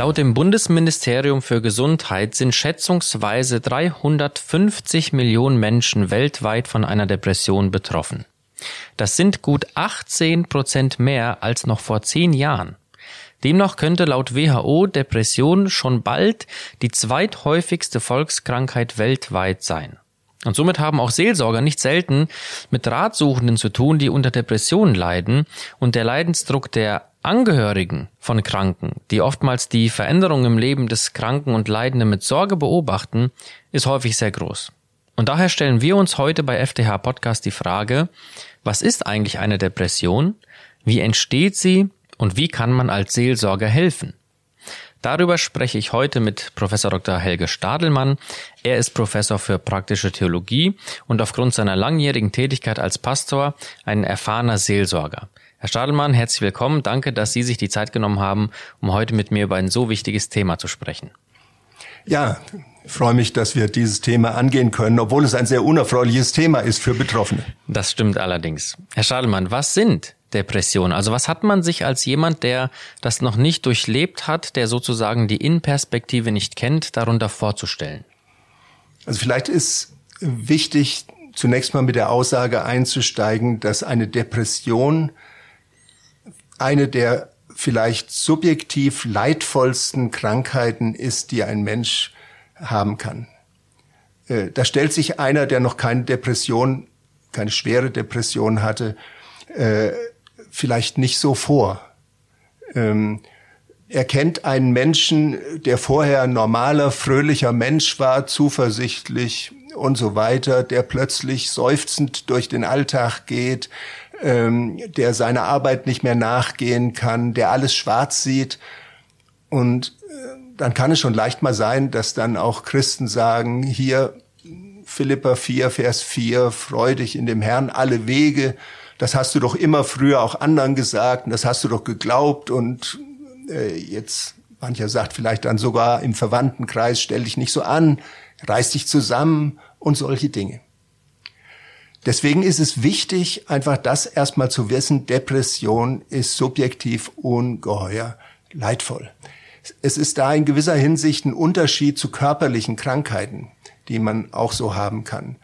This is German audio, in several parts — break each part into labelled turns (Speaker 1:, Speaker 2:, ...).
Speaker 1: Laut dem Bundesministerium für Gesundheit sind schätzungsweise 350 Millionen Menschen weltweit von einer Depression betroffen. Das sind gut 18 Prozent mehr als noch vor zehn Jahren. Demnach könnte laut WHO Depression schon bald die zweithäufigste Volkskrankheit weltweit sein. Und somit haben auch Seelsorger nicht selten mit Ratsuchenden zu tun, die unter Depressionen leiden und der Leidensdruck der Angehörigen von Kranken, die oftmals die Veränderungen im Leben des Kranken und Leidenden mit Sorge beobachten, ist häufig sehr groß. Und daher stellen wir uns heute bei FTH Podcast die Frage, was ist eigentlich eine Depression? Wie entsteht sie? Und wie kann man als Seelsorger helfen? Darüber spreche ich heute mit Professor Dr. Helge Stadelmann. Er ist Professor für praktische Theologie und aufgrund seiner langjährigen Tätigkeit als Pastor ein erfahrener Seelsorger. Herr Stadelmann, herzlich willkommen. Danke, dass Sie sich die Zeit genommen haben, um heute mit mir über ein so wichtiges Thema zu sprechen.
Speaker 2: Ja, ich freue mich, dass wir dieses Thema angehen können, obwohl es ein sehr unerfreuliches Thema ist für Betroffene.
Speaker 1: Das stimmt allerdings. Herr Stadelmann, was sind Depression? Also was hat man sich als jemand, der das noch nicht durchlebt hat, der sozusagen die Innenperspektive nicht kennt, darunter vorzustellen?
Speaker 2: Also vielleicht ist wichtig, zunächst mal mit der Aussage einzusteigen, dass eine Depression eine der vielleicht subjektiv leidvollsten Krankheiten ist, die ein Mensch haben kann. Äh, da stellt sich einer, der noch keine Depression, keine schwere Depression hatte, äh, vielleicht nicht so vor. Ähm, er kennt einen Menschen, der vorher ein normaler, fröhlicher Mensch war, zuversichtlich und so weiter, der plötzlich seufzend durch den Alltag geht, ähm, der seiner Arbeit nicht mehr nachgehen kann, der alles schwarz sieht. Und äh, dann kann es schon leicht mal sein, dass dann auch Christen sagen, hier Philippa 4, Vers 4, freu dich in dem Herrn alle Wege das hast du doch immer früher auch anderen gesagt und das hast du doch geglaubt und äh, jetzt mancher sagt vielleicht dann sogar im Verwandtenkreis, stell dich nicht so an, reiß dich zusammen und solche Dinge. Deswegen ist es wichtig, einfach das erstmal zu wissen, Depression ist subjektiv ungeheuer leidvoll. Es ist da in gewisser Hinsicht ein Unterschied zu körperlichen Krankheiten, die man auch so haben kann.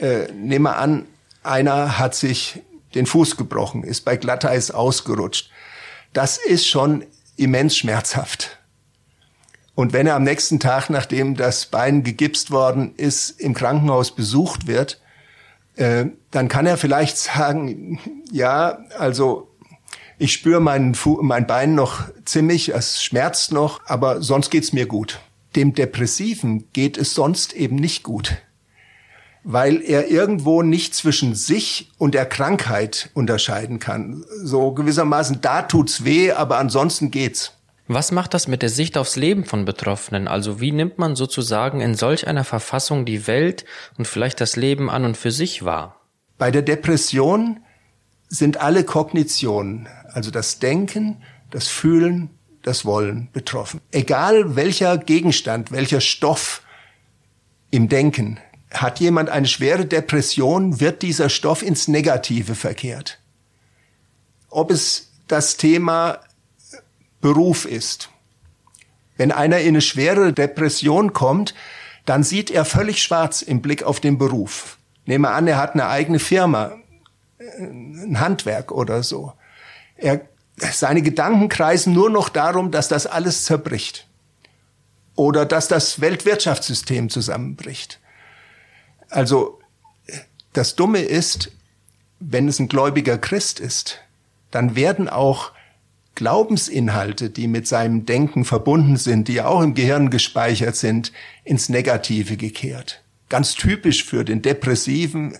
Speaker 2: Äh, nehmen wir an, einer hat sich den Fuß gebrochen, ist bei Glatteis ausgerutscht. Das ist schon immens schmerzhaft. Und wenn er am nächsten Tag, nachdem das Bein gegipst worden ist, im Krankenhaus besucht wird, äh, dann kann er vielleicht sagen, ja, also ich spüre mein, mein Bein noch ziemlich, es schmerzt noch, aber sonst geht's mir gut. Dem Depressiven geht es sonst eben nicht gut weil er irgendwo nicht zwischen sich und der Krankheit unterscheiden kann. So gewissermaßen, da tut's weh, aber ansonsten geht's.
Speaker 1: Was macht das mit der Sicht aufs Leben von Betroffenen? Also wie nimmt man sozusagen in solch einer Verfassung die Welt und vielleicht das Leben an und für sich wahr?
Speaker 2: Bei der Depression sind alle Kognitionen, also das Denken, das Fühlen, das Wollen betroffen. Egal welcher Gegenstand, welcher Stoff im Denken hat jemand eine schwere Depression, wird dieser Stoff ins Negative verkehrt. Ob es das Thema Beruf ist. Wenn einer in eine schwere Depression kommt, dann sieht er völlig schwarz im Blick auf den Beruf. Nehmen wir an, er hat eine eigene Firma, ein Handwerk oder so. Er, seine Gedanken kreisen nur noch darum, dass das alles zerbricht. Oder dass das Weltwirtschaftssystem zusammenbricht. Also das Dumme ist, wenn es ein gläubiger Christ ist, dann werden auch Glaubensinhalte, die mit seinem Denken verbunden sind, die ja auch im Gehirn gespeichert sind, ins Negative gekehrt. Ganz typisch für den Depressiven,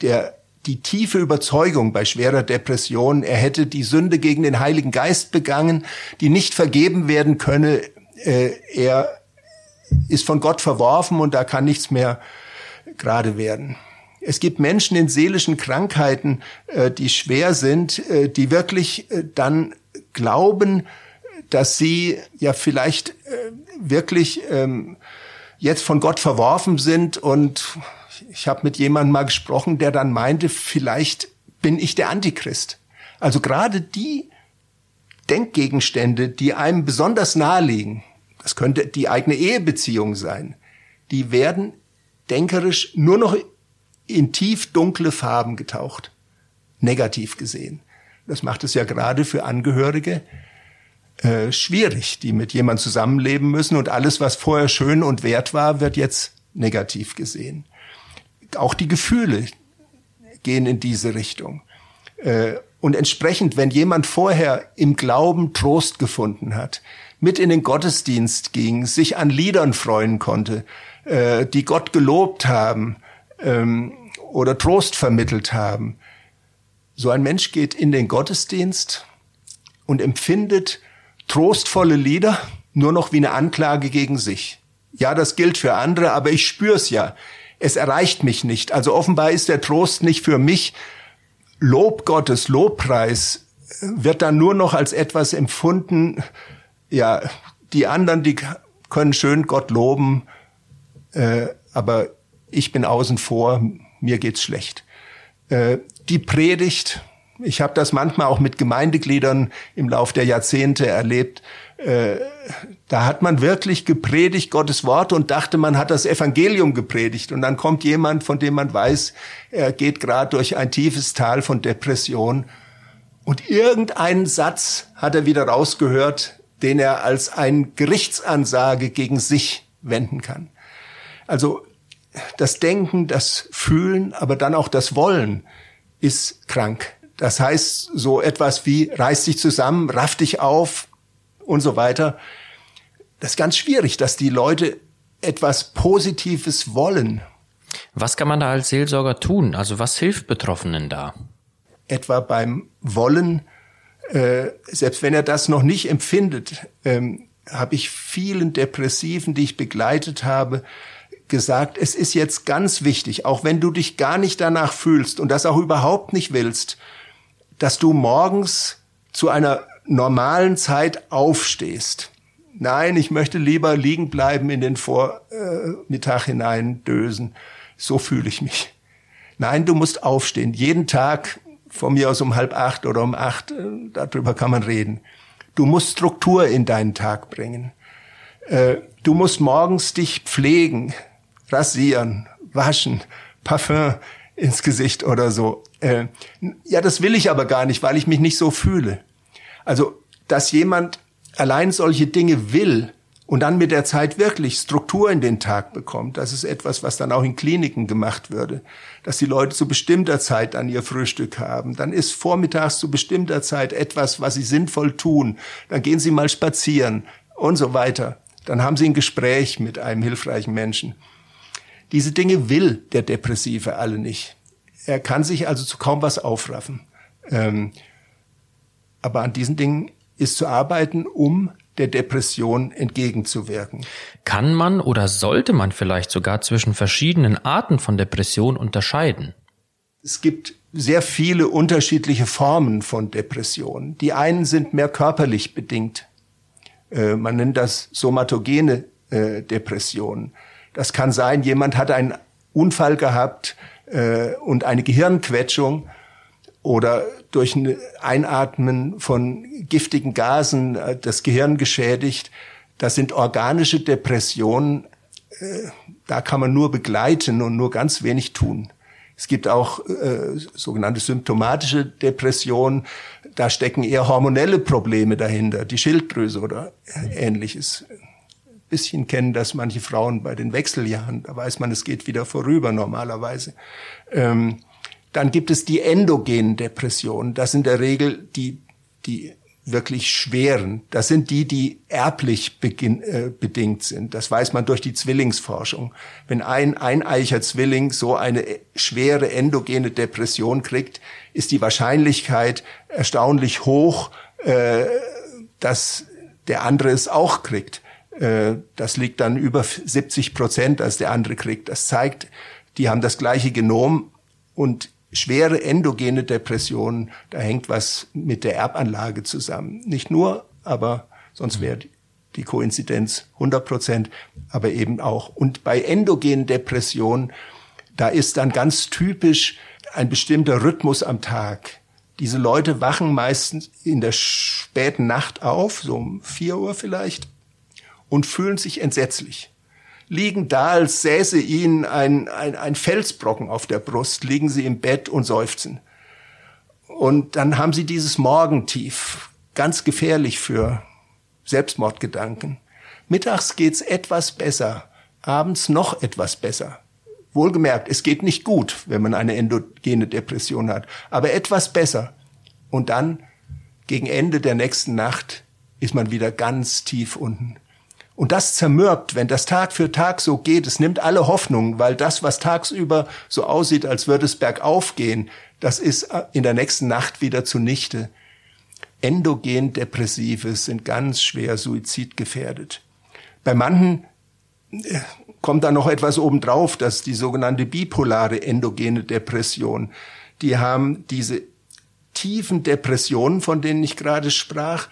Speaker 2: der die tiefe Überzeugung bei schwerer Depression, er hätte die Sünde gegen den Heiligen Geist begangen, die nicht vergeben werden könne, äh, er ist von Gott verworfen und da kann nichts mehr gerade werden. Es gibt Menschen in seelischen Krankheiten, äh, die schwer sind, äh, die wirklich äh, dann glauben, dass sie ja vielleicht wirklich ähm, jetzt von Gott verworfen sind. Und ich habe mit jemandem mal gesprochen, der dann meinte, vielleicht bin ich der Antichrist. Also gerade die, Denkgegenstände, die einem besonders nahe liegen, das könnte die eigene Ehebeziehung sein, die werden denkerisch nur noch in tief dunkle Farben getaucht, negativ gesehen. Das macht es ja gerade für Angehörige äh, schwierig, die mit jemand zusammenleben müssen und alles, was vorher schön und wert war, wird jetzt negativ gesehen. Auch die Gefühle gehen in diese Richtung. Äh, und entsprechend, wenn jemand vorher im Glauben Trost gefunden hat, mit in den Gottesdienst ging, sich an Liedern freuen konnte, äh, die Gott gelobt haben ähm, oder Trost vermittelt haben, so ein Mensch geht in den Gottesdienst und empfindet trostvolle Lieder nur noch wie eine Anklage gegen sich. Ja, das gilt für andere, aber ich spür's ja. Es erreicht mich nicht. Also offenbar ist der Trost nicht für mich. Lob Gottes, Lobpreis wird dann nur noch als etwas empfunden. Ja, die anderen, die können schön Gott loben, äh, aber ich bin außen vor, mir geht's schlecht. Äh, die Predigt, ich habe das manchmal auch mit Gemeindegliedern im Lauf der Jahrzehnte erlebt. Äh, da hat man wirklich gepredigt Gottes Wort und dachte, man hat das Evangelium gepredigt. Und dann kommt jemand, von dem man weiß, er geht gerade durch ein tiefes Tal von Depression. Und irgendeinen Satz hat er wieder rausgehört, den er als ein Gerichtsansage gegen sich wenden kann. Also das Denken, das Fühlen, aber dann auch das Wollen ist krank. Das heißt so etwas wie reiß dich zusammen, raff dich auf und so weiter. Das ist ganz schwierig, dass die Leute etwas Positives wollen.
Speaker 1: Was kann man da als Seelsorger tun? Also was hilft Betroffenen da?
Speaker 2: Etwa beim Wollen, äh, selbst wenn er das noch nicht empfindet, ähm, habe ich vielen Depressiven, die ich begleitet habe, gesagt, es ist jetzt ganz wichtig, auch wenn du dich gar nicht danach fühlst und das auch überhaupt nicht willst, dass du morgens zu einer normalen Zeit aufstehst. Nein, ich möchte lieber liegen bleiben in den Vormittag hinein dösen. So fühle ich mich. Nein, du musst aufstehen. Jeden Tag, von mir aus um halb acht oder um acht, äh, darüber kann man reden. Du musst Struktur in deinen Tag bringen. Äh, du musst morgens dich pflegen, rasieren, waschen, Parfum ins Gesicht oder so. Äh, ja, das will ich aber gar nicht, weil ich mich nicht so fühle. Also, dass jemand allein solche Dinge will und dann mit der Zeit wirklich Struktur in den Tag bekommt, das ist etwas, was dann auch in Kliniken gemacht würde, dass die Leute zu bestimmter Zeit an ihr Frühstück haben. Dann ist vormittags zu bestimmter Zeit etwas, was sie sinnvoll tun. Dann gehen sie mal spazieren und so weiter. Dann haben sie ein Gespräch mit einem hilfreichen Menschen. Diese Dinge will der Depressive alle nicht. Er kann sich also zu kaum was aufraffen. Ähm, aber an diesen Dingen ist zu arbeiten, um der Depression entgegenzuwirken.
Speaker 1: Kann man oder sollte man vielleicht sogar zwischen verschiedenen Arten von Depression unterscheiden?
Speaker 2: Es gibt sehr viele unterschiedliche Formen von Depressionen. Die einen sind mehr körperlich bedingt. Äh, man nennt das somatogene äh, Depressionen. Das kann sein, jemand hat einen Unfall gehabt äh, und eine Gehirnquetschung oder durch ein Einatmen von giftigen Gasen äh, das Gehirn geschädigt. Das sind organische Depressionen. Äh, da kann man nur begleiten und nur ganz wenig tun. Es gibt auch äh, sogenannte symptomatische Depressionen. Da stecken eher hormonelle Probleme dahinter, die Schilddrüse oder ähnliches bisschen kennen das manche Frauen bei den Wechseljahren. Da weiß man, es geht wieder vorüber normalerweise. Ähm, dann gibt es die endogenen Depressionen. Das sind in der Regel die, die wirklich schweren. Das sind die, die erblich beginn, äh, bedingt sind. Das weiß man durch die Zwillingsforschung. Wenn ein eineicher Zwilling so eine schwere endogene Depression kriegt, ist die Wahrscheinlichkeit erstaunlich hoch, äh, dass der andere es auch kriegt. Äh, das liegt dann über 70 Prozent, als der andere kriegt. Das zeigt, die haben das gleiche Genom und schwere endogene Depressionen, da hängt was mit der Erbanlage zusammen. Nicht nur, aber sonst wäre die Koinzidenz 100 Prozent, aber eben auch. Und bei endogenen Depressionen, da ist dann ganz typisch ein bestimmter Rhythmus am Tag, Diese Leute wachen meistens in der späten Nacht auf, so um vier Uhr vielleicht, und fühlen sich entsetzlich. Liegen da, als säße ihnen ein, ein, ein Felsbrocken auf der Brust, liegen sie im Bett und seufzen. Und dann haben sie dieses Morgentief, ganz gefährlich für Selbstmordgedanken. Mittags geht's etwas besser, abends noch etwas besser. Wohlgemerkt, es geht nicht gut, wenn man eine endogene Depression hat, aber etwas besser. Und dann, gegen Ende der nächsten Nacht, ist man wieder ganz tief unten. Und das zermürbt, wenn das Tag für Tag so geht. Es nimmt alle Hoffnung, weil das, was tagsüber so aussieht, als würde es bergauf gehen, das ist in der nächsten Nacht wieder zunichte. Endogen Depressive sind ganz schwer suizidgefährdet. Bei manchen äh, kommt da noch etwas obendrauf, das ist die sogenannte bipolare endogene Depression. Die haben diese tiefen Depressionen, von denen ich gerade sprach,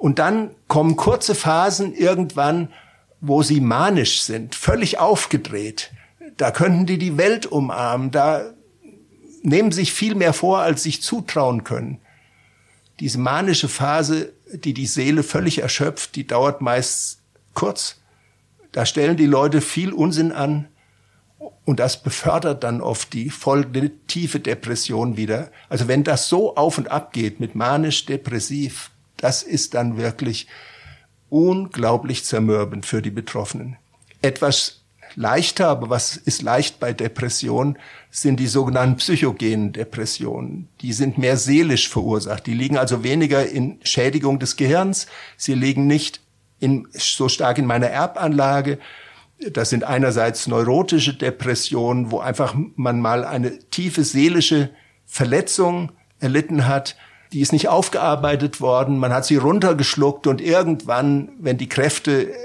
Speaker 2: und dann kommen kurze Phasen irgendwann, wo sie manisch sind, völlig aufgedreht. Da könnten die die Welt umarmen, da nehmen sich viel mehr vor, als sich zutrauen können. Diese manische Phase, die die Seele völlig erschöpft, die dauert meist kurz. Da stellen die Leute viel Unsinn an und das befördert dann oft die folgende tiefe Depression wieder. Also wenn das so auf und ab geht mit manisch-depressiv, das ist dann wirklich unglaublich zermürbend für die Betroffenen. Etwas leichter, aber was ist leicht bei Depression, sind die sogenannten psychogenen Depressionen. Die sind mehr seelisch verursacht. Die liegen also weniger in Schädigung des Gehirns. Sie liegen nicht in, so stark in meiner Erbanlage. Das sind einerseits neurotische Depressionen, wo einfach man mal eine tiefe seelische Verletzung erlitten hat. Die ist nicht aufgearbeitet worden. Man hat sie runtergeschluckt und irgendwann, wenn die Kräfte äh,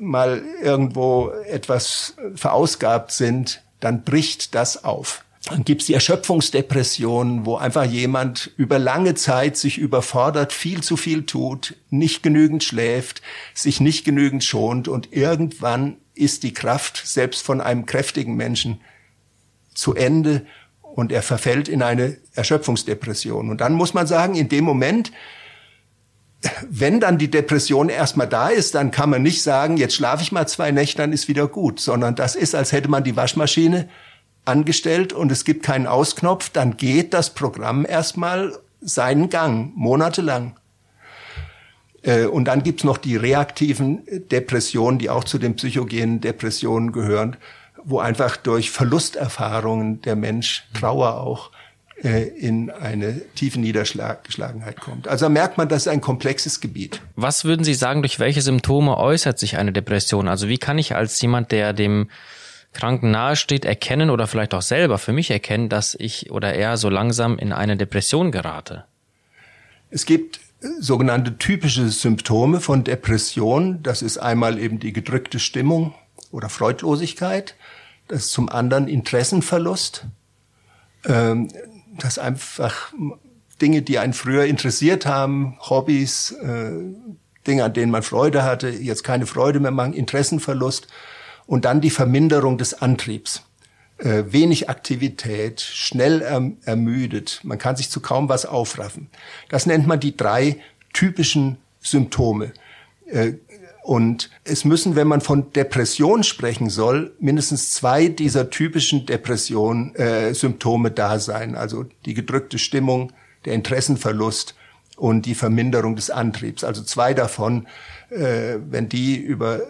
Speaker 2: mal irgendwo etwas verausgabt sind, dann bricht das auf. Dann gibt's die Erschöpfungsdepression, wo einfach jemand über lange Zeit sich überfordert, viel zu viel tut, nicht genügend schläft, sich nicht genügend schont und irgendwann ist die Kraft selbst von einem kräftigen Menschen zu Ende und er verfällt in eine Erschöpfungsdepression. Und dann muss man sagen, in dem Moment, wenn dann die Depression erstmal da ist, dann kann man nicht sagen, jetzt schlafe ich mal zwei Nächte, dann ist wieder gut, sondern das ist, als hätte man die Waschmaschine angestellt und es gibt keinen Ausknopf, dann geht das Programm erstmal seinen Gang, monatelang. Äh, und dann gibt's noch die reaktiven Depressionen, die auch zu den psychogenen Depressionen gehören, wo einfach durch Verlusterfahrungen der Mensch, Trauer auch, äh, in eine tiefe Niedergeschlagenheit kommt. Also merkt man, das ist ein komplexes Gebiet.
Speaker 1: Was würden Sie sagen, durch welche Symptome äußert sich eine Depression? Also wie kann ich als jemand, der dem Kranken nahesteht, erkennen oder vielleicht auch selber für mich erkennen, dass ich oder er so langsam in eine Depression gerate?
Speaker 2: Es gibt sogenannte typische Symptome von Depression. Das ist einmal eben die gedrückte Stimmung oder Freudlosigkeit. Das ist zum anderen Interessenverlust. Ähm, das einfach Dinge, die einen früher interessiert haben, Hobbys, äh, Dinge, an denen man Freude hatte, jetzt keine Freude mehr machen, Interessenverlust und dann die Verminderung des Antriebs. Äh, wenig Aktivität, schnell erm ermüdet, man kann sich zu kaum was aufraffen. Das nennt man die drei typischen Symptome. Äh, und es müssen, wenn man von Depression sprechen soll, mindestens zwei dieser typischen Depression äh, da sein. Also die gedrückte Stimmung, der Interessenverlust und die Verminderung des Antriebs. Also zwei davon, äh, wenn die über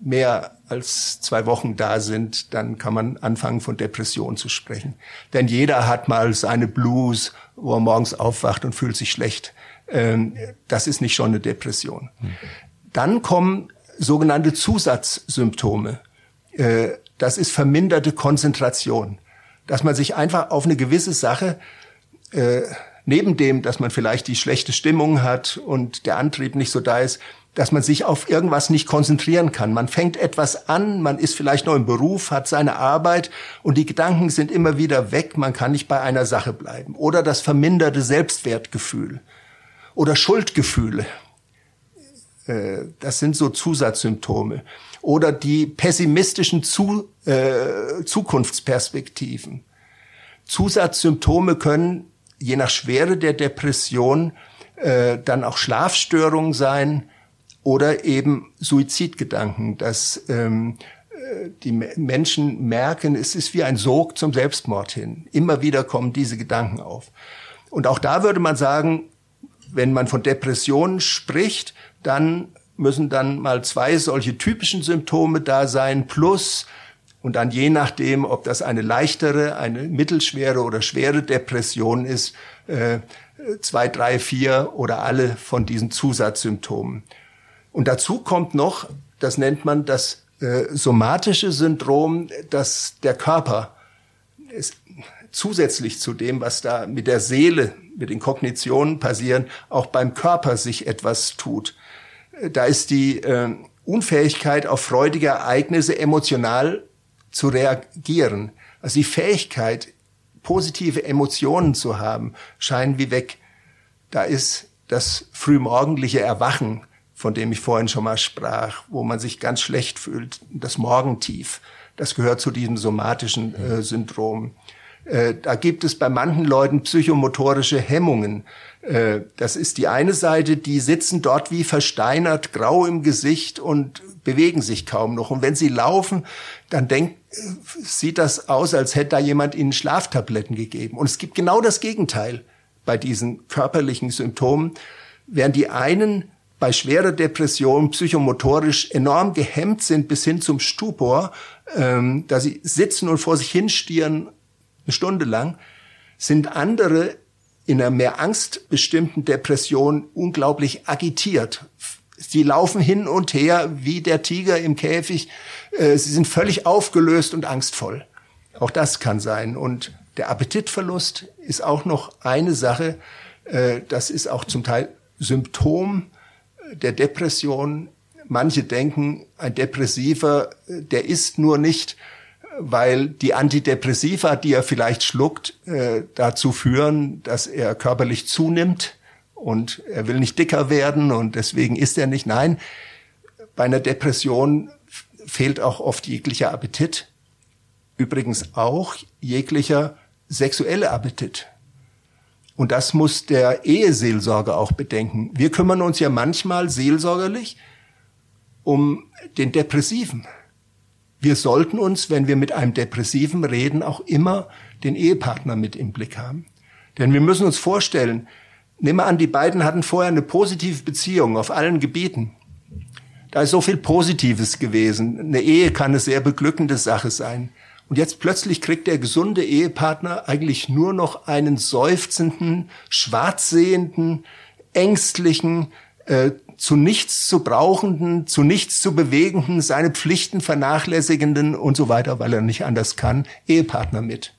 Speaker 2: mehr als zwei Wochen da sind, dann kann man anfangen von Depression zu sprechen. Denn jeder hat mal seine Blues, wo er morgens aufwacht und fühlt sich schlecht. Ähm, das ist nicht schon eine Depression. Dann kommen sogenannte Zusatzsymptome. Äh, das ist verminderte Konzentration. Dass man sich einfach auf eine gewisse Sache äh, neben dem, dass man vielleicht die schlechte Stimmung hat und der Antrieb nicht so da ist, dass man sich auf irgendwas nicht konzentrieren kann. Man fängt etwas an, man ist vielleicht noch im Beruf, hat seine Arbeit und die Gedanken sind immer wieder weg, man kann nicht bei einer Sache bleiben. Oder das verminderte Selbstwertgefühl oder Schuldgefühle. Äh, das sind so Zusatzsymptome. Oder die pessimistischen Zu, äh, Zukunftsperspektiven. Zusatzsymptome können je nach Schwere der Depression äh, dann auch Schlafstörungen sein oder eben Suizidgedanken, dass ähm, äh, die Menschen merken, es ist wie ein Sog zum Selbstmord hin. Immer wieder kommen diese Gedanken auf. Und auch da würde man sagen, wenn man von Depressionen spricht, dann müssen dann mal zwei solche typischen Symptome da sein, plus und dann je nachdem, ob das eine leichtere, eine mittelschwere oder schwere Depression ist, äh, zwei, drei, vier oder alle von diesen Zusatzsymptomen. Und dazu kommt noch, das nennt man das äh, somatische Syndrom, dass der Körper ist, zusätzlich zu dem, was da mit der Seele, mit den Kognitionen passieren, auch beim Körper sich etwas tut. Da ist die äh, Unfähigkeit auf freudige Ereignisse emotional zu reagieren. Also die Fähigkeit, positive Emotionen zu haben, scheinen wie weg. Da ist das frühmorgendliche Erwachen, von dem ich vorhin schon mal sprach, wo man sich ganz schlecht fühlt, das Morgentief. Das gehört zu diesem somatischen äh, Syndrom. Äh, da gibt es bei manchen Leuten psychomotorische Hemmungen. Äh, das ist die eine Seite, die sitzen dort wie versteinert, grau im Gesicht und bewegen sich kaum noch. Und wenn sie laufen, dann denkt, sieht das aus, als hätte da jemand ihnen Schlaftabletten gegeben. Und es gibt genau das Gegenteil bei diesen körperlichen Symptomen. Während die einen bei schwerer Depression psychomotorisch enorm gehemmt sind bis hin zum Stupor, ähm, da sie sitzen und vor sich hinstieren eine Stunde lang, sind andere in einer mehr angstbestimmten Depression unglaublich agitiert. Sie laufen hin und her wie der Tiger im Käfig. Äh, sie sind völlig aufgelöst und angstvoll. Auch das kann sein. Und der Appetitverlust ist auch noch eine Sache. Äh, das ist auch zum Teil Symptom der Depression. Manche denken, ein Depressiver, äh, der ist nur nicht weil die Antidepressiva, die er vielleicht schluckt, äh, dazu führen, dass er körperlich zunimmt und er will nicht dicker werden und deswegen isst er nicht. Nein, bei einer Depression fehlt auch oft jeglicher Appetit. Übrigens auch jeglicher sexuelle Appetit. Und das muss der Eheseelsorger auch bedenken. Wir kümmern uns ja manchmal seelsorgerlich um den Depressiven. Wir sollten uns, wenn wir mit einem Depressiven reden, auch immer den Ehepartner mit im Blick haben. Denn wir müssen uns vorstellen, nehmen wir an, die beiden hatten vorher eine positive Beziehung auf allen Gebieten. Da ist so viel Positives gewesen. Eine Ehe kann eine sehr beglückende Sache sein. Und jetzt plötzlich kriegt der gesunde Ehepartner eigentlich nur noch einen seufzenden, schwarzsehenden, ängstlichen, äh, zu nichts zu brauchenden, zu nichts zu bewegenden, seine Pflichten vernachlässigenden und so weiter, weil er nicht anders kann, Ehepartner mit.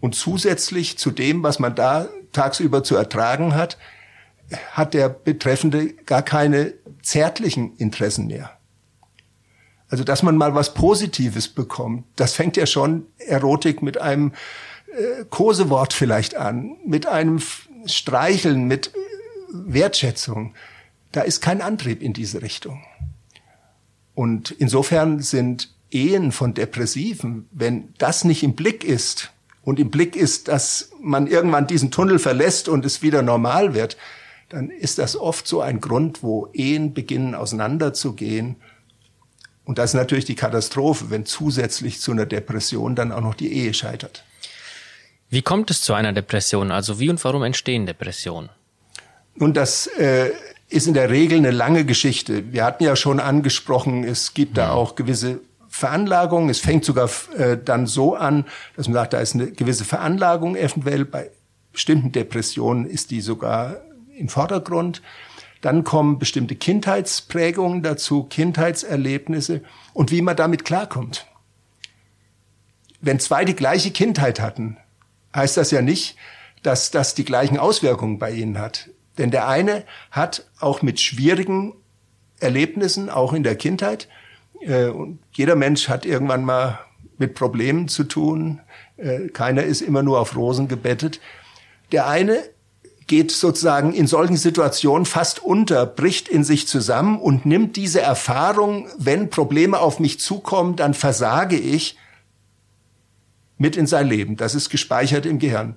Speaker 2: Und zusätzlich zu dem, was man da tagsüber zu ertragen hat, hat der Betreffende gar keine zärtlichen Interessen mehr. Also, dass man mal was Positives bekommt, das fängt ja schon Erotik mit einem äh, Kosewort vielleicht an, mit einem Streicheln, mit Wertschätzung, da ist kein Antrieb in diese Richtung. Und insofern sind Ehen von Depressiven, wenn das nicht im Blick ist und im Blick ist, dass man irgendwann diesen Tunnel verlässt und es wieder normal wird, dann ist das oft so ein Grund, wo Ehen beginnen auseinanderzugehen. Und das ist natürlich die Katastrophe, wenn zusätzlich zu einer Depression dann auch noch die Ehe scheitert.
Speaker 1: Wie kommt es zu einer Depression? Also wie und warum entstehen Depressionen?
Speaker 2: Nun, das äh, ist in der Regel eine lange Geschichte. Wir hatten ja schon angesprochen, es gibt da auch gewisse Veranlagungen. Es fängt sogar äh, dann so an, dass man sagt, da ist eine gewisse Veranlagung eventuell. Bei bestimmten Depressionen ist die sogar im Vordergrund. Dann kommen bestimmte Kindheitsprägungen dazu, Kindheitserlebnisse und wie man damit klarkommt. Wenn zwei die gleiche Kindheit hatten, heißt das ja nicht, dass das die gleichen Auswirkungen bei ihnen hat. Denn der eine hat auch mit schwierigen Erlebnissen, auch in der Kindheit, äh, und jeder Mensch hat irgendwann mal mit Problemen zu tun. Äh, keiner ist immer nur auf Rosen gebettet. Der eine geht sozusagen in solchen Situationen fast unter, bricht in sich zusammen und nimmt diese Erfahrung, wenn Probleme auf mich zukommen, dann versage ich, mit in sein Leben. Das ist gespeichert im Gehirn.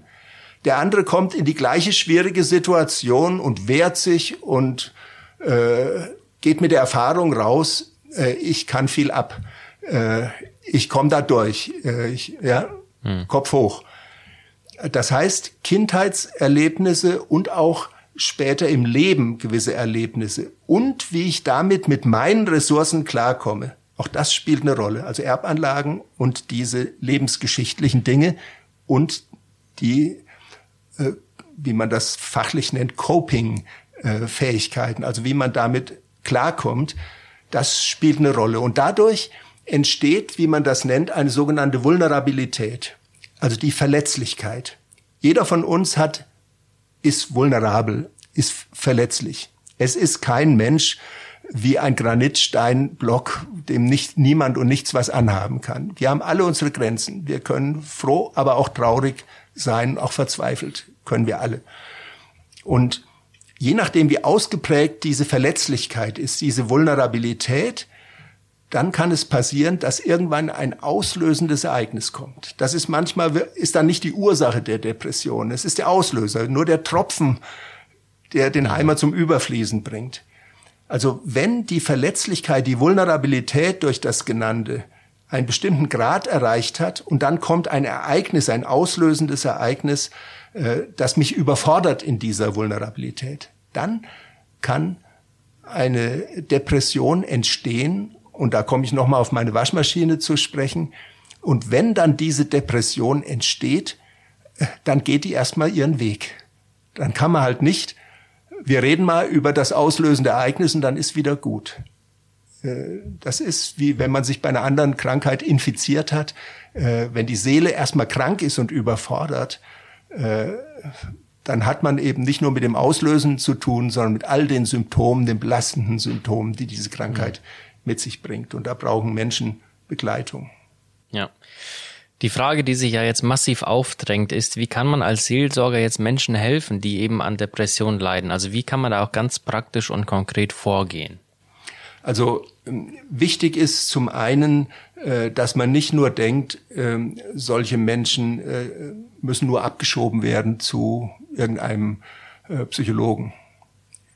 Speaker 2: Der andere kommt in die gleiche schwierige Situation und wehrt sich und äh, geht mit der Erfahrung raus, äh, ich kann viel ab. Äh, ich komme da durch. Äh, ich, ja, hm. Kopf hoch. Das heißt, Kindheitserlebnisse und auch später im Leben gewisse Erlebnisse und wie ich damit mit meinen Ressourcen klarkomme. Auch das spielt eine Rolle. Also Erbanlagen und diese lebensgeschichtlichen Dinge und die, äh, wie man das fachlich nennt, Coping-Fähigkeiten, also wie man damit klarkommt, das spielt eine Rolle. Und dadurch entsteht, wie man das nennt, eine sogenannte Vulnerabilität, also die Verletzlichkeit. Jeder von uns hat, ist vulnerabel, ist verletzlich. Es ist kein Mensch wie ein Granitsteinblock, dem nicht, niemand und nichts was anhaben kann. Wir haben alle unsere Grenzen. Wir können froh, aber auch traurig sein, auch verzweifelt können wir alle. Und je nachdem, wie ausgeprägt diese Verletzlichkeit ist, diese Vulnerabilität, dann kann es passieren, dass irgendwann ein auslösendes Ereignis kommt. Das ist manchmal, ist dann nicht die Ursache der Depression, es ist der Auslöser, nur der Tropfen, der den Heimer zum Überfließen bringt. Also wenn die Verletzlichkeit, die Vulnerabilität durch das Genannte einen bestimmten Grad erreicht hat und dann kommt ein Ereignis, ein auslösendes Ereignis, äh, das mich überfordert in dieser Vulnerabilität, dann kann eine Depression entstehen und da komme ich nochmal auf meine Waschmaschine zu sprechen. Und wenn dann diese Depression entsteht, äh, dann geht die erstmal ihren Weg. Dann kann man halt nicht, wir reden mal über das auslösende Ereignis und dann ist wieder gut. Äh, das ist wie wenn man sich bei einer anderen Krankheit infiziert hat. Äh, wenn die Seele erstmal krank ist und überfordert, dann hat man eben nicht nur mit dem Auslösen zu tun, sondern mit all den Symptomen, den belastenden Symptomen, die diese Krankheit mit sich bringt. Und da brauchen Menschen Begleitung.
Speaker 1: Ja. Die Frage, die sich ja jetzt massiv aufdrängt, ist, wie kann man als Seelsorger jetzt Menschen helfen, die eben an Depressionen leiden? Also wie kann man da auch ganz praktisch und konkret vorgehen?
Speaker 2: Also wichtig ist zum einen, äh, dass man nicht nur denkt, ähm, solche Menschen äh, müssen nur abgeschoben werden zu irgendeinem äh, Psychologen.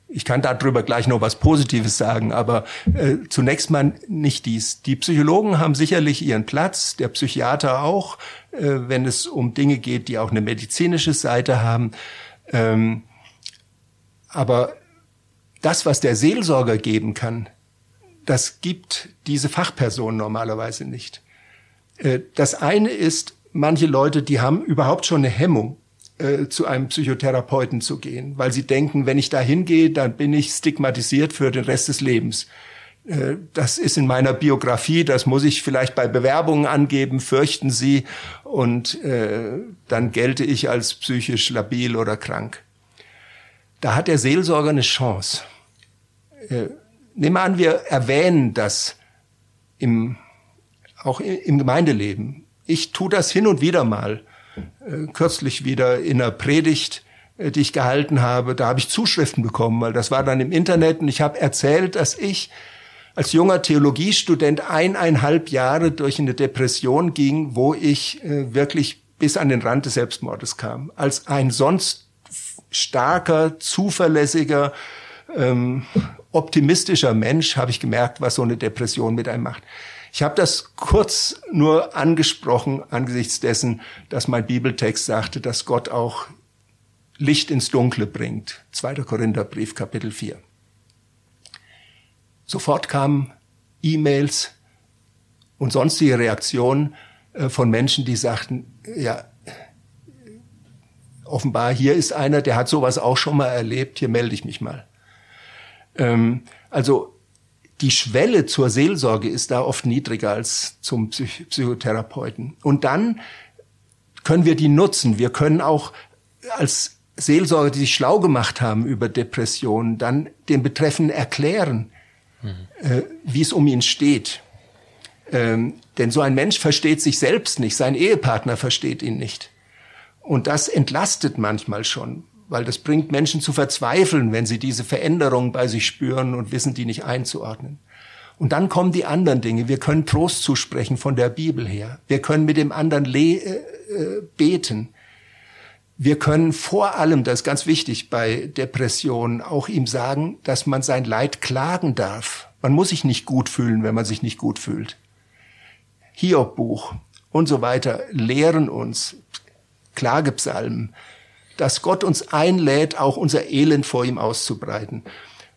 Speaker 2: Ich kann darüber gleich noch was Positives sagen, aber äh, zunächst mal nicht dies. Die Psychologen haben sicherlich ihren Platz, der Psychiater auch, äh, wenn es um Dinge geht, die auch eine medizinische Seite haben. Ähm, aber das, was der Seelsorger geben kann, das gibt diese Fachperson normalerweise nicht. Äh, das eine ist, manche Leute, die haben überhaupt schon eine Hemmung äh, zu einem Psychotherapeuten zu gehen, weil sie denken, wenn ich da hingehe, dann bin ich stigmatisiert für den Rest des Lebens. Äh, das ist in meiner Biografie, das muss ich vielleicht bei Bewerbungen angeben, fürchten Sie, und dann gelte ich als psychisch labil oder krank. Da hat der Seelsorger eine Chance. Nehmen wir an, wir erwähnen das im, auch im Gemeindeleben. Ich tue das hin und wieder mal äh, kürzlich wieder in einer Predigt, äh, die ich gehalten habe, da habe ich Zuschriften bekommen, weil das war dann im Internet und ich habe erzählt, dass ich als junger Theologiestudent eineinhalb Jahre durch eine Depression ging, wo ich äh, wirklich bis an den Rand des Selbstmordes kam. Als ein sonst starker, zuverlässiger, ähm, optimistischer Mensch habe ich gemerkt, was so eine Depression mit einem macht. Ich habe das kurz nur angesprochen angesichts dessen, dass mein Bibeltext sagte, dass Gott auch Licht ins Dunkle bringt. 2. Korintherbrief, Kapitel 4. Sofort kamen E-Mails und sonstige Reaktionen äh, von Menschen, die sagten, ja, offenbar hier ist einer, der hat sowas auch schon mal erlebt, hier melde ich mich mal. Ähm, also die Schwelle zur Seelsorge ist da oft niedriger als zum Psych Psychotherapeuten. Und dann können wir die nutzen. Wir können auch als Seelsorger, die sich schlau gemacht haben über Depressionen, dann den Betreffenden erklären, mhm. äh, wie es um ihn steht. Ähm, denn so ein Mensch versteht sich selbst nicht, sein Ehepartner versteht ihn nicht. Und das entlastet manchmal schon, weil das bringt Menschen zu verzweifeln, wenn sie diese Veränderung bei sich spüren und wissen, die nicht einzuordnen. Und dann kommen die anderen Dinge. Wir können Trost zusprechen von der Bibel her. Wir können mit dem anderen äh, äh, beten. Wir können vor allem, das ist ganz wichtig bei Depressionen, auch ihm sagen, dass man sein Leid klagen darf. Man muss sich nicht gut fühlen, wenn man sich nicht gut fühlt. Hiob-Buch und so weiter lehren uns, Klagepsalmen, dass Gott uns einlädt, auch unser Elend vor ihm auszubreiten.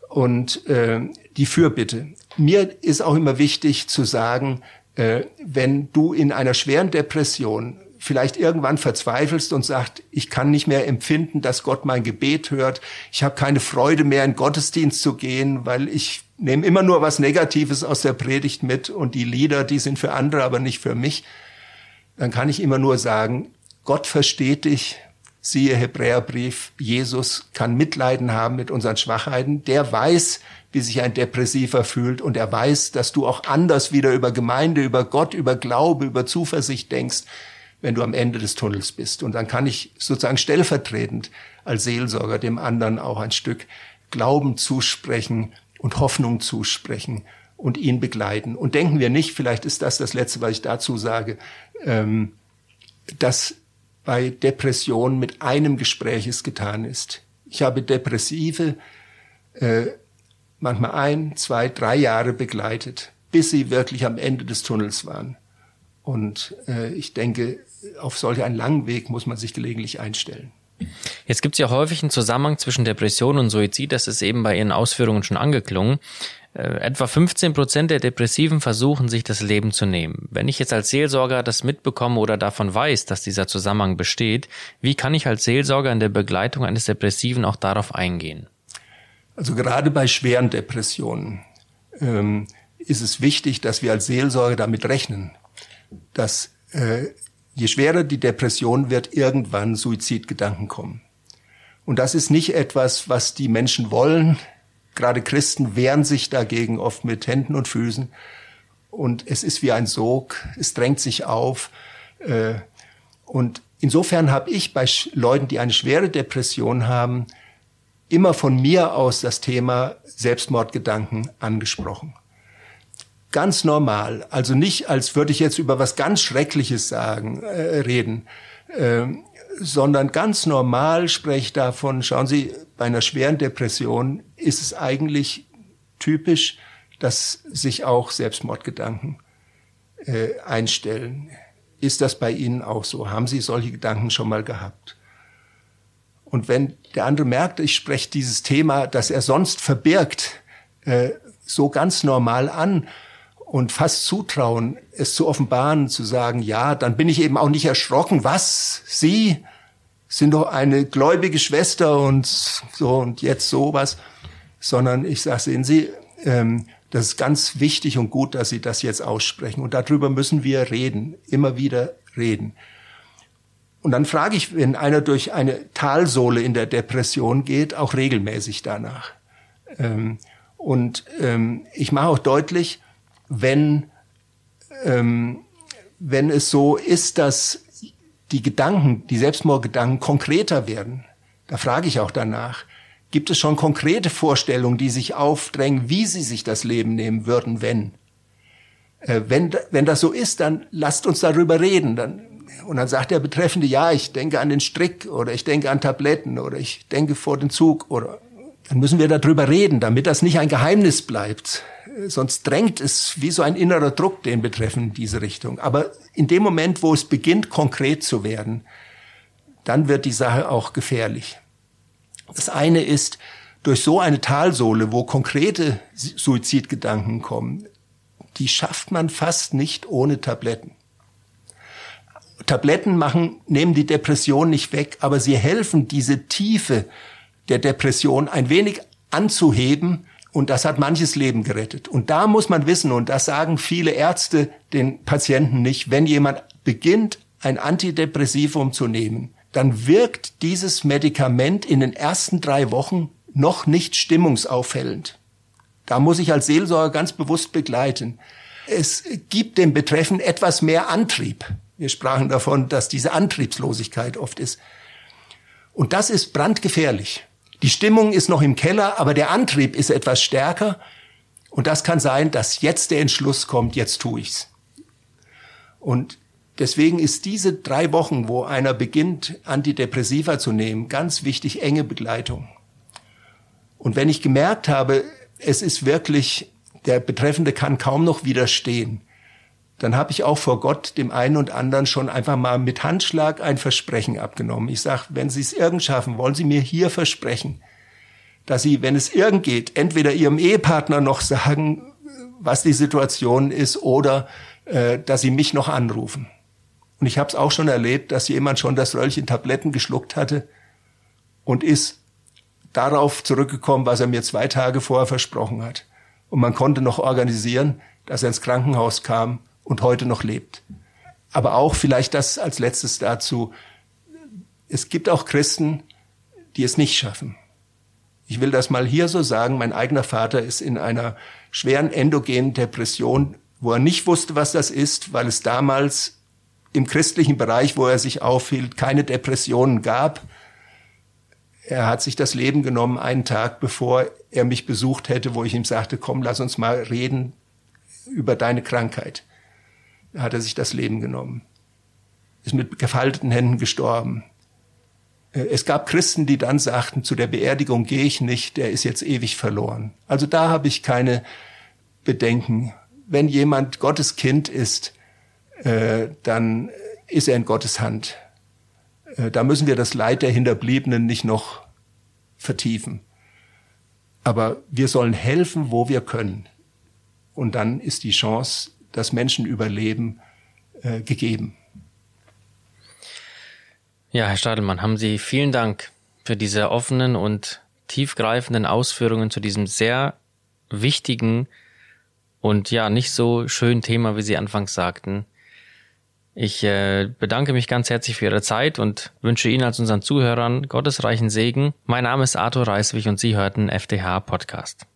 Speaker 2: Und äh, die Fürbitte. Mir ist auch immer wichtig zu sagen, äh, wenn du in einer schweren Depression vielleicht irgendwann verzweifelst und sagt, ich kann nicht mehr empfinden, dass Gott mein Gebet hört, ich habe keine Freude mehr in Gottesdienst zu gehen, weil ich nehme immer nur was Negatives aus der Predigt mit und die Lieder, die sind für andere, aber nicht für mich, dann kann ich immer nur sagen, Gott versteht dich, siehe Hebräerbrief, Jesus kann Mitleiden haben mit unseren Schwachheiten, der weiß, wie sich ein Depressiver fühlt und er weiß, dass du auch anders wieder über Gemeinde, über Gott, über Glaube, über Zuversicht denkst, wenn du am Ende des Tunnels bist. Und dann kann ich sozusagen stellvertretend als Seelsorger dem anderen auch ein Stück Glauben zusprechen und Hoffnung zusprechen und ihn begleiten. Und denken wir nicht, vielleicht ist das das Letzte, was ich dazu sage, ähm, dass bei Depressionen mit einem Gespräch es getan ist. Ich habe Depressive äh, manchmal ein, zwei, drei Jahre begleitet, bis sie wirklich am Ende des Tunnels waren. Und äh, ich denke, auf solch einen langen Weg muss man sich gelegentlich einstellen.
Speaker 1: Jetzt gibt es ja häufig einen Zusammenhang zwischen Depression und Suizid, das ist eben bei Ihren Ausführungen schon angeklungen. Äh, etwa 15 Prozent der Depressiven versuchen, sich das Leben zu nehmen. Wenn ich jetzt als Seelsorger das mitbekomme oder davon weiß, dass dieser Zusammenhang besteht, wie kann ich als Seelsorger in der Begleitung eines Depressiven auch darauf eingehen?
Speaker 2: Also gerade bei schweren Depressionen ähm, ist es wichtig, dass wir als Seelsorger damit rechnen, dass äh, je schwerer die Depression wird, irgendwann Suizidgedanken kommen. Und das ist nicht etwas, was die Menschen wollen. Gerade Christen wehren sich dagegen oft mit Händen und Füßen. Und es ist wie ein Sog, es drängt sich auf. Äh, und insofern habe ich bei Leuten, die eine schwere Depression haben, immer von mir aus das Thema Selbstmordgedanken angesprochen ganz normal, also nicht als würde ich jetzt über was ganz Schreckliches sagen, äh, reden, äh, sondern ganz normal spreche ich davon, schauen Sie, bei einer schweren Depression ist es eigentlich typisch, dass sich auch Selbstmordgedanken äh, einstellen. Ist das bei Ihnen auch so? Haben Sie solche Gedanken schon mal gehabt? Und wenn der andere merkt, ich spreche dieses Thema, das er sonst verbirgt, äh, so ganz normal an, und fast zutrauen, es zu offenbaren, zu sagen, ja, dann bin ich eben auch nicht erschrocken. Was? Sie sind doch eine gläubige Schwester und so und jetzt sowas. Sondern ich sage, sehen Sie, ähm, das ist ganz wichtig und gut, dass Sie das jetzt aussprechen. Und darüber müssen wir reden, immer wieder reden. Und dann frage ich, wenn einer durch eine Talsohle in der Depression geht, auch regelmäßig danach. Ähm, und ähm, ich mache auch deutlich, wenn, ähm, wenn es so ist, dass die Gedanken, die Selbstmordgedanken konkreter werden. Da frage ich auch danach. Gibt es schon konkrete Vorstellungen, die sich aufdrängen, wie sie sich das Leben nehmen würden, wenn? Äh, wenn, wenn das so ist, dann lasst uns darüber reden. Dann, und dann sagt der Betreffende, ja, ich denke an den Strick oder ich denke an Tabletten oder ich denke vor den Zug oder dann müssen wir darüber reden, damit das nicht ein Geheimnis bleibt sonst drängt es wie so ein innerer Druck den Betreffen diese Richtung. Aber in dem Moment, wo es beginnt, konkret zu werden, dann wird die Sache auch gefährlich. Das eine ist, durch so eine Talsohle, wo konkrete Suizidgedanken kommen, die schafft man fast nicht ohne Tabletten. Tabletten machen, nehmen die Depression nicht weg, aber sie helfen, diese Tiefe der Depression ein wenig anzuheben und das hat manches Leben gerettet. Und da muss man wissen, und das sagen viele Ärzte den Patienten nicht, wenn jemand beginnt, ein Antidepressivum zu nehmen, dann wirkt dieses Medikament in den ersten drei Wochen noch nicht stimmungsaufhellend. Da muss ich als Seelsorger ganz bewusst begleiten. Es gibt dem Betreffen etwas mehr Antrieb. Wir sprachen davon, dass diese Antriebslosigkeit oft ist. Und das ist brandgefährlich. Die Stimmung ist noch im Keller, aber der Antrieb ist etwas stärker. Und das kann sein, dass jetzt der Entschluss kommt, jetzt tue ich's. Und deswegen ist diese drei Wochen, wo einer beginnt, Antidepressiva zu nehmen, ganz wichtig, enge Begleitung. Und wenn ich gemerkt habe, es ist wirklich, der Betreffende kann kaum noch widerstehen, dann habe ich auch vor Gott dem einen und anderen schon einfach mal mit Handschlag ein Versprechen abgenommen. Ich sage, wenn Sie es irgend schaffen, wollen Sie mir hier versprechen, dass Sie, wenn es irgend geht, entweder Ihrem Ehepartner noch sagen, was die Situation ist, oder äh, dass Sie mich noch anrufen. Und ich habe es auch schon erlebt, dass jemand schon das Röllchen Tabletten geschluckt hatte und ist darauf zurückgekommen, was er mir zwei Tage vorher versprochen hat. Und man konnte noch organisieren, dass er ins Krankenhaus kam und heute noch lebt. Aber auch vielleicht das als letztes dazu. Es gibt auch Christen, die es nicht schaffen. Ich will das mal hier so sagen. Mein eigener Vater ist in einer schweren endogenen Depression, wo er nicht wusste, was das ist, weil es damals im christlichen Bereich, wo er sich aufhielt, keine Depressionen gab. Er hat sich das Leben genommen einen Tag, bevor er mich besucht hätte, wo ich ihm sagte, komm, lass uns mal reden über deine Krankheit. Hat er sich das Leben genommen. Ist mit gefalteten Händen gestorben. Äh, es gab Christen, die dann sagten, zu der Beerdigung gehe ich nicht, der ist jetzt ewig verloren. Also da habe ich keine Bedenken. Wenn jemand Gottes Kind ist, äh, dann ist er in Gottes Hand. Äh, da müssen wir das Leid der Hinterbliebenen nicht noch vertiefen. Aber wir sollen helfen, wo wir können. Und dann ist die Chance, dass Menschen überleben, äh, gegeben.
Speaker 1: Ja, Herr Stadelmann, haben Sie vielen Dank für diese offenen und tiefgreifenden Ausführungen zu diesem sehr wichtigen und ja nicht so schönen Thema, wie Sie anfangs sagten. Ich äh, bedanke mich ganz herzlich für Ihre Zeit und wünsche Ihnen als unseren Zuhörern gottesreichen Segen. Mein Name ist Arthur Reiswig und Sie hörten FDH Podcast.